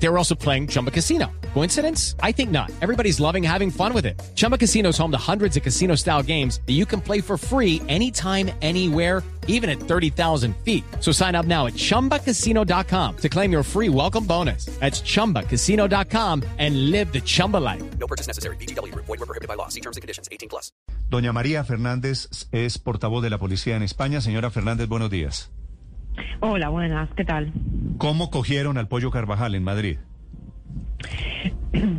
They were also playing Chumba Casino. Coincidence? I think not. Everybody's loving having fun with it. Chumba Casino is home to hundreds of casino style games that you can play for free anytime, anywhere, even at 30,000 feet. So sign up now at chumbacasino.com to claim your free welcome bonus. That's chumbacasino.com and live the Chumba life. No purchase necessary. BGW. Void were prohibited by law. See terms and conditions. 18 plus. Doña María Fernández es portavoz de la policía en España. Señora Fernández, buenos días. Hola, buenas, ¿qué tal? ¿Cómo cogieron al pollo Carvajal en Madrid?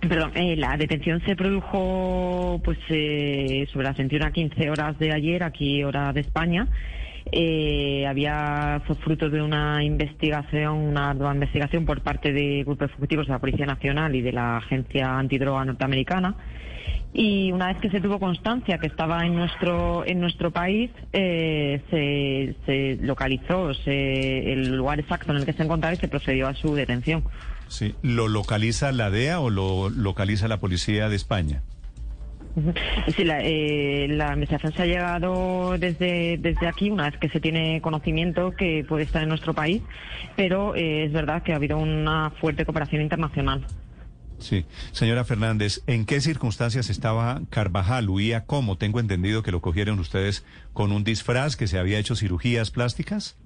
Perdón, eh, la detención se produjo pues eh, sobre las 21 a 15 horas de ayer, aquí hora de España. Eh, había fue fruto de una investigación, una investigación por parte de grupos ejecutivos de la Policía Nacional y de la Agencia Antidroga Norteamericana. Y una vez que se tuvo constancia que estaba en nuestro en nuestro país, eh, se, se localizó se- el lugar exacto en el que se encontraba y se procedió a su detención. Sí. ¿Lo localiza la DEA o lo localiza la policía de España? Sí, la, eh, la investigación se ha llegado desde, desde aquí, una vez que se tiene conocimiento que puede estar en nuestro país, pero eh, es verdad que ha habido una fuerte cooperación internacional. Sí. Señora Fernández, ¿en qué circunstancias estaba Carvajal? ¿Huía cómo? Tengo entendido que lo cogieron ustedes con un disfraz, que se había hecho cirugías plásticas.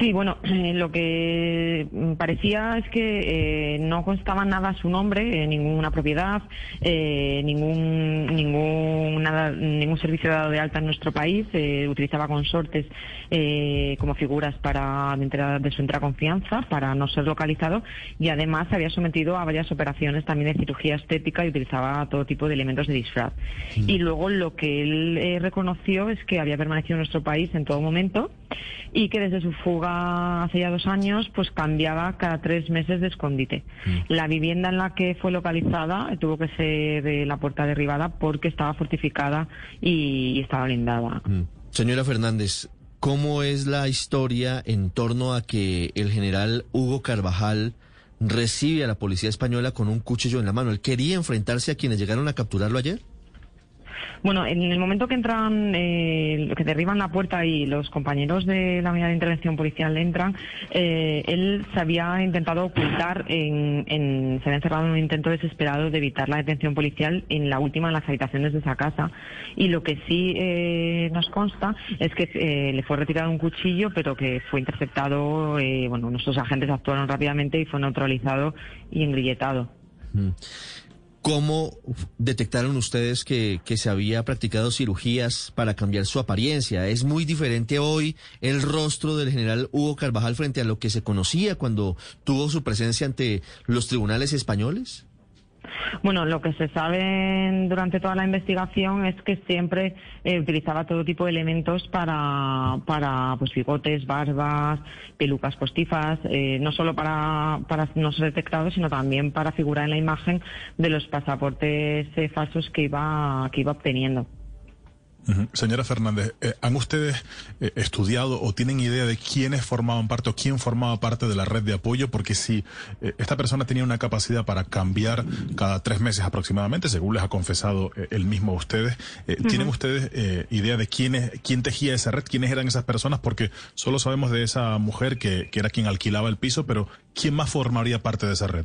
Sí, bueno, eh, lo que mm, parecía es que eh, no constaba nada su nombre, eh, ninguna propiedad, eh, ningún ningún nada, ningún servicio dado de alta en nuestro país. eh, utilizaba consortes eh, como figuras para de, entera- de su entera confianza para no ser localizado y además se había sometido a varias operaciones también de cirugía estética y utilizaba todo tipo de elementos de disfraz. Y luego lo que él eh, reconoció es que había permanecido en nuestro país en todo momento y que desde su fuga hace ya dos años pues cambiaba cada tres meses de escondite. La vivienda en la que fue localizada eh, tuvo que ser de la puerta derribada porque estaba fortificada y, y estaba blindada. Señora Fernández, ¿cómo es la historia en torno a que el general Hugo Carvajal recibe a la policía española con un cuchillo en la mano? ¿Él quería enfrentarse a quienes llegaron a capturarlo ayer? Bueno, en el momento que entran, eh, que derriban la puerta y los compañeros de la unidad de intervención policial entran, eh, él se había intentado ocultar, en, en- se había encerrado en un intento desesperado de evitar la detención policial en la última de las habitaciones de esa casa. Y lo que sí eh, nos consta es que eh, le fue retirado un cuchillo, pero que fue interceptado, eh, bueno, nuestros agentes actuaron rápidamente y fue neutralizado y engrilletado. ¿Cómo detectaron ustedes que, que se había practicado cirugías para cambiar su apariencia? ¿Es muy diferente hoy el rostro del general Hugo Carvajal frente a lo que se conocía cuando tuvo su presencia ante los tribunales españoles? Bueno, lo que se sabe durante toda la investigación es que siempre eh, utilizaba todo tipo de elementos para, para pues, bigotes, barbas, pelucas postifas, eh, no solo para, para no ser detectado, sino también para figurar en la imagen de los pasaportes eh, falsos que iba, que iba obteniendo. Señora Fernández, eh, ¿han ustedes eh, estudiado o tienen idea de quiénes formaban parte o quién formaba parte de la red de apoyo? Porque si eh, esta persona tenía una capacidad para cambiar cada tres meses aproximadamente, según les ha confesado él mismo a ustedes, ¿tienen ustedes idea de quiénes, quién tejía esa red, quiénes eran esas personas? Porque solo sabemos de esa mujer que, que era quien alquilaba el piso, pero ¿quién más formaría parte de esa red?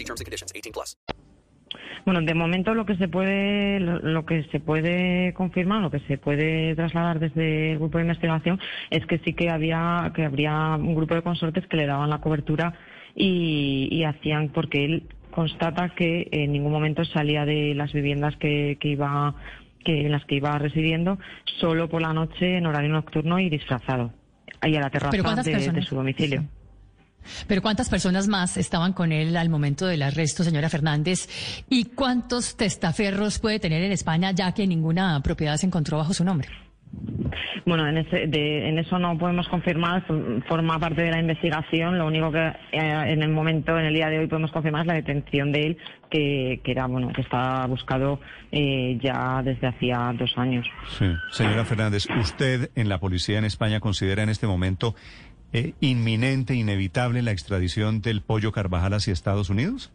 See terms and conditions. 18 plus. Bueno, de momento lo que se puede lo, que se puede confirmar, lo que se puede trasladar desde el grupo de investigación es que sí que había que habría un grupo de consortes que le daban la cobertura y, y hacían porque él constata que en ningún momento salía de las viviendas que, que iba que en las que iba residiendo solo por la noche en horario nocturno y disfrazado ahí a la ¿Pero terraza de, su domicilio. Pero ¿cuántas personas más estaban con él al momento del arresto, señora Fernández? ¿Y cuántos testaferros puede tener en España, ya que ninguna propiedad se encontró bajo su nombre? Bueno, en, ese, de, en eso no podemos confirmar, forma parte de la investigación. Lo único que eh, en el momento, en el día de hoy, podemos confirmar es la detención de él, que, que era bueno, que está buscado eh, ya desde hacía dos años. Sí, señora Fernández, ¿usted en la policía en España considera en este momento eh, inminente, inevitable la extradición del pollo Carvajal hacia Estados Unidos?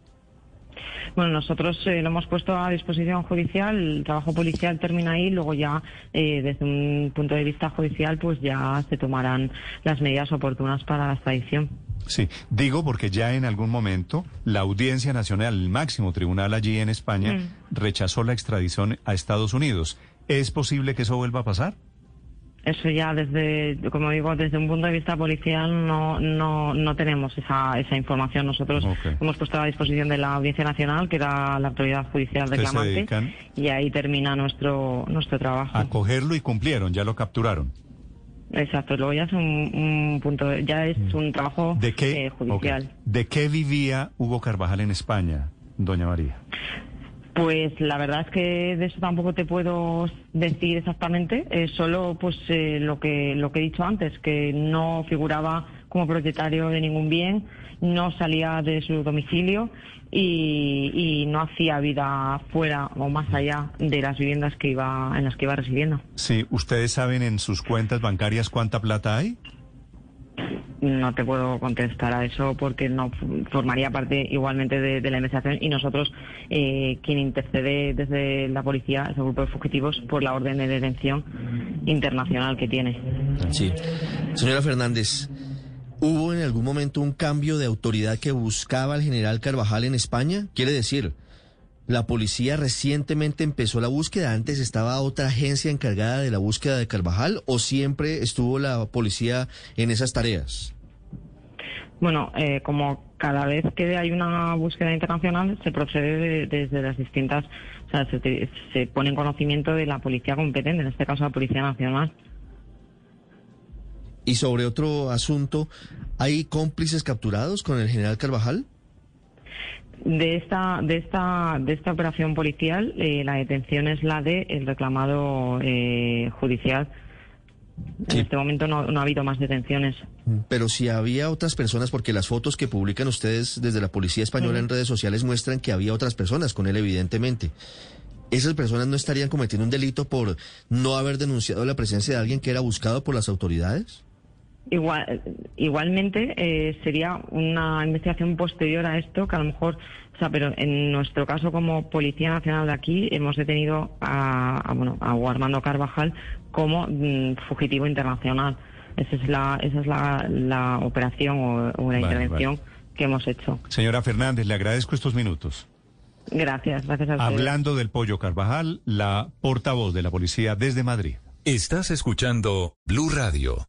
Bueno, nosotros eh, lo hemos puesto a disposición judicial, el trabajo policial termina ahí, luego ya eh, desde un punto de vista judicial pues ya se tomarán las medidas oportunas para la extradición. Sí, digo porque ya en algún momento la Audiencia Nacional, el máximo tribunal allí en España, mm. rechazó la extradición a Estados Unidos. ¿Es posible que eso vuelva a pasar? Eso ya desde, como digo, desde un punto de vista policial no, no, no tenemos esa, esa información. Nosotros hemos puesto a disposición de la Audiencia Nacional, que era la autoridad judicial reclamante, y ahí termina nuestro, nuestro trabajo. A cogerlo y cumplieron, ya lo capturaron. Exacto, luego ya es un, punto, ya es mm. un trabajo ¿De qué, eh, judicial. ¿De qué vivía Hugo Carvajal en España, doña María? Pues la verdad es que de eso tampoco te puedo decir exactamente, eh, solo pues eh, lo que lo que he dicho antes, que no figuraba como propietario de ningún bien, no salía de su domicilio y, no hacía vida fuera o más allá de las viviendas que iba en las que iba residiendo. Sí, ustedes saben en sus cuentas bancarias cuánta plata hay no te puedo contestar a eso porque no formaría parte igualmente de, la investigación y nosotros eh, quien intercede desde la policía es el grupo de fugitivos por la orden de detención internacional que tiene. Sí. Señora Fernández, ¿hubo en algún momento un cambio de autoridad que buscaba al general Carvajal en España? Quiere decir, la policía recientemente empezó la búsqueda. Antes estaba otra agencia encargada de la búsqueda de Carvajal o siempre estuvo la policía en esas tareas. Bueno, eh, como cada vez que hay una búsqueda internacional se procede desde las distintas, o sea, se, se pone en conocimiento de la policía competente, en este caso la Policía Nacional. Y sobre otro asunto, ¿hay cómplices capturados con el general Carvajal? De esta, de esta, de esta operación policial, eh, la detención es la del el reclamado eh, judicial. En este momento no, no, ha habido más detenciones. Pero si había otras personas, porque las fotos que publican ustedes desde la Policía Española en redes sociales muestran que había otras personas con él, evidentemente. ¿Esas personas no estarían cometiendo un delito por no haber denunciado la presencia de alguien que era buscado por las autoridades? Igual, igualmente eh, sería una investigación posterior a esto que a lo mejor, o sea, pero en nuestro caso como Policía Nacional de aquí hemos detenido a, bueno a Armando Carvajal como mm, fugitivo internacional. Esa es la esa es la, operación o, la intervención que hemos hecho. Señora Fernández, le agradezco estos minutos. Gracias, gracias a usted. Hablando del pollo Carvajal, la portavoz de la policía desde Madrid. Estás escuchando Blue Radio.